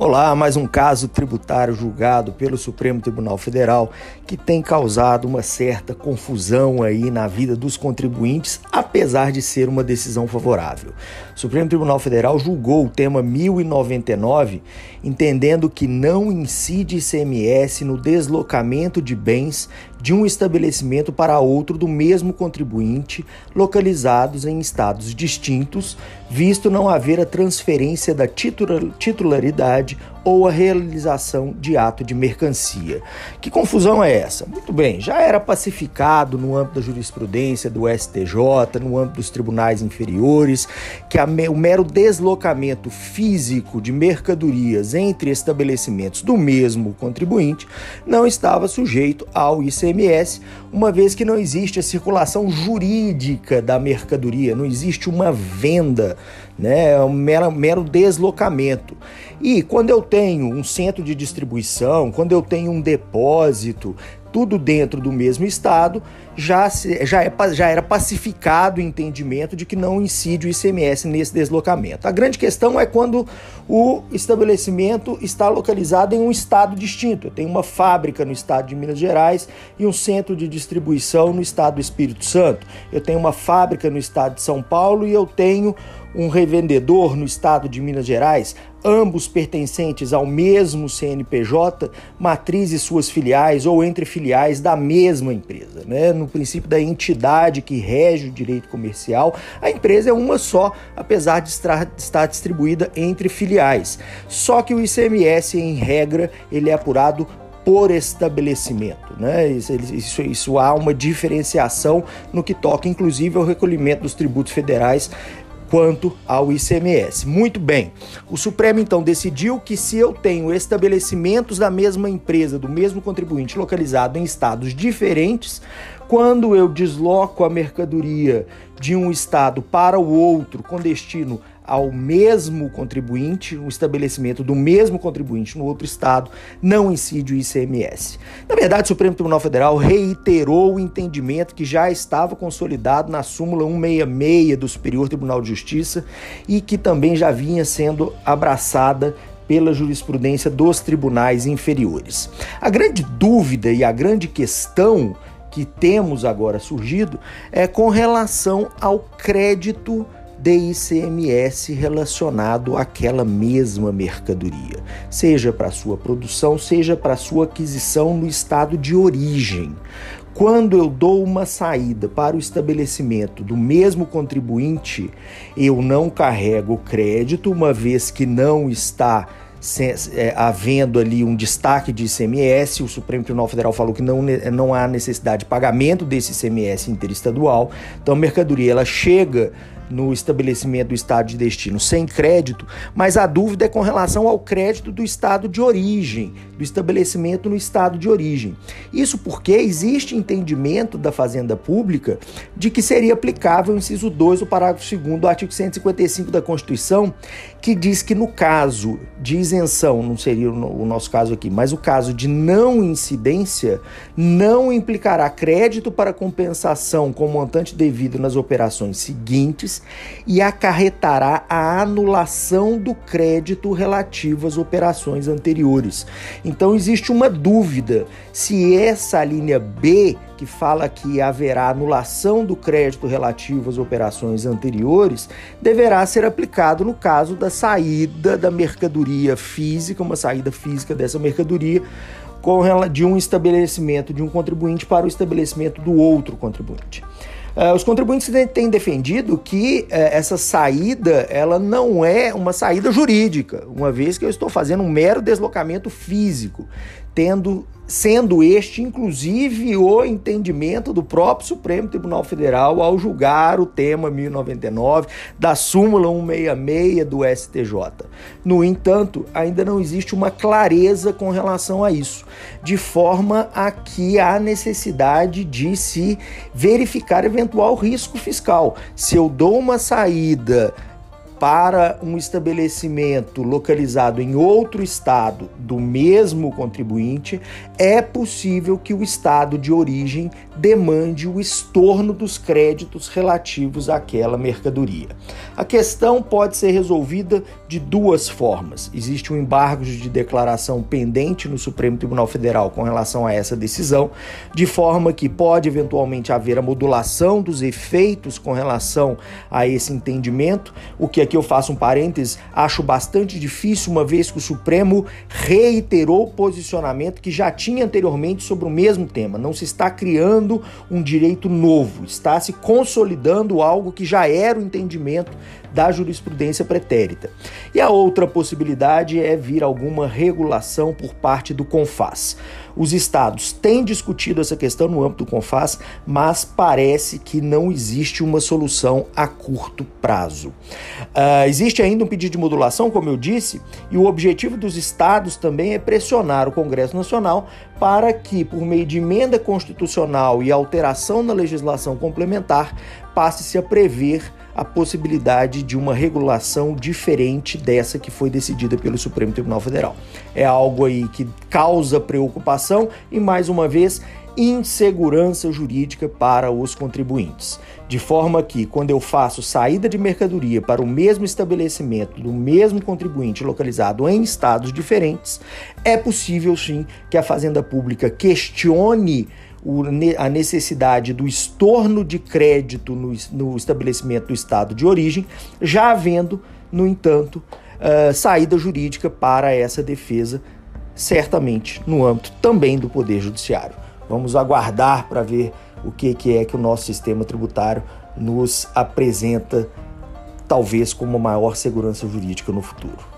Olá, mais um caso tributário julgado pelo Supremo Tribunal Federal que tem causado uma certa confusão aí na vida dos contribuintes, apesar de ser uma decisão favorável. O Supremo Tribunal Federal julgou o tema 1099, entendendo que não incide ICMS no deslocamento de bens de um estabelecimento para outro do mesmo contribuinte, localizados em estados distintos, visto não haver a transferência da titularidade ou a realização de ato de mercancia. Que confusão é essa? Muito bem, já era pacificado no âmbito da jurisprudência do STJ, no âmbito dos tribunais inferiores, que o mero deslocamento físico de mercadorias entre estabelecimentos do mesmo contribuinte não estava sujeito ao ICMS, uma vez que não existe a circulação jurídica da mercadoria, não existe uma venda né? É um mero, mero deslocamento. E quando eu tenho um centro de distribuição, quando eu tenho um depósito, tudo dentro do mesmo estado, já, se, já, é, já era pacificado o entendimento de que não incide o ICMS nesse deslocamento. A grande questão é quando o estabelecimento está localizado em um estado distinto. Tenho uma fábrica no estado de Minas Gerais e um centro de distribuição no estado do Espírito Santo. Eu tenho uma fábrica no estado de São Paulo e eu tenho um revendedor no estado de Minas Gerais, ambos pertencentes ao mesmo CNPJ, matriz e suas filiais ou entre filiais da mesma empresa. Né? No princípio da entidade que rege o direito comercial, a empresa é uma só, apesar de estar distribuída entre filiais. Só que o ICMS, em regra, ele é apurado por estabelecimento. Né? Isso, isso, isso, há uma diferenciação no que toca, inclusive, ao recolhimento dos tributos federais quanto ao ICMS. Muito bem, o Supremo então decidiu que se eu tenho estabelecimentos da mesma empresa, do mesmo contribuinte localizado em estados diferentes, quando eu desloco a mercadoria de um estado para o outro com destino ao mesmo contribuinte, um estabelecimento do mesmo contribuinte no outro estado, não incide o ICMS. Na verdade, o Supremo Tribunal Federal reiterou o entendimento que já estava consolidado na súmula 166 do Superior Tribunal de Justiça e que também já vinha sendo abraçada pela jurisprudência dos tribunais inferiores. A grande dúvida e a grande questão que temos agora surgido é com relação ao crédito de ICMS relacionado àquela mesma mercadoria, seja para sua produção, seja para sua aquisição no estado de origem. Quando eu dou uma saída para o estabelecimento do mesmo contribuinte, eu não carrego crédito, uma vez que não está é, havendo ali um destaque de ICMS, o Supremo Tribunal Federal falou que não, não há necessidade de pagamento desse ICMS interestadual. Então a mercadoria ela chega no estabelecimento do estado de destino sem crédito, mas a dúvida é com relação ao crédito do estado de origem, do estabelecimento no estado de origem. Isso porque existe entendimento da Fazenda Pública de que seria aplicável o inciso 2 do parágrafo 2 do artigo 155 da Constituição, que diz que no caso de isenção, não seria o nosso caso aqui, mas o caso de não incidência, não implicará crédito para compensação com montante devido nas operações seguintes e acarretará a anulação do crédito relativo às operações anteriores. Então existe uma dúvida se essa linha B que fala que haverá anulação do crédito relativo às operações anteriores, deverá ser aplicado no caso da saída da mercadoria física, uma saída física dessa mercadoria de um estabelecimento de um contribuinte para o estabelecimento do outro contribuinte. Uh, os contribuintes têm defendido que uh, essa saída ela não é uma saída jurídica, uma vez que eu estou fazendo um mero deslocamento físico, tendo sendo este, inclusive, o entendimento do próprio Supremo Tribunal Federal ao julgar o tema 1099 da súmula 166 do STJ. No entanto, ainda não existe uma clareza com relação a isso, de forma a que há necessidade de se verificar eventual risco fiscal. Se eu dou uma saída para um estabelecimento localizado em outro estado do mesmo contribuinte, é possível que o estado de origem demande o estorno dos créditos relativos àquela mercadoria. A questão pode ser resolvida de duas formas. Existe um embargo de declaração pendente no Supremo Tribunal Federal com relação a essa decisão, de forma que pode eventualmente haver a modulação dos efeitos com relação a esse entendimento, o que aqui eu faço um parênteses, acho bastante difícil, uma vez que o Supremo reiterou o posicionamento que já tinha anteriormente sobre o mesmo tema. Não se está criando um direito novo, está se consolidando algo que já era o entendimento da jurisprudência pretérita. E a outra possibilidade é vir alguma regulação por parte do CONFAS. Os estados têm discutido essa questão no âmbito do CONFAS, mas parece que não existe uma solução a curto prazo. Uh, existe ainda um pedido de modulação, como eu disse, e o objetivo dos estados também é pressionar o Congresso Nacional para que, por meio de emenda constitucional e alteração na legislação complementar, passe-se a prever a possibilidade de uma regulação diferente dessa que foi decidida pelo Supremo Tribunal Federal. É algo aí que causa preocupação e, mais uma vez, insegurança jurídica para os contribuintes. De forma que, quando eu faço saída de mercadoria para o mesmo estabelecimento do mesmo contribuinte localizado em estados diferentes, é possível sim que a Fazenda Pública questione a necessidade do estorno de crédito no, no estabelecimento do estado de origem, já havendo, no entanto, uh, saída jurídica para essa defesa, certamente no âmbito também do Poder Judiciário. Vamos aguardar para ver o que, que é que o nosso sistema tributário nos apresenta, talvez como maior segurança jurídica no futuro.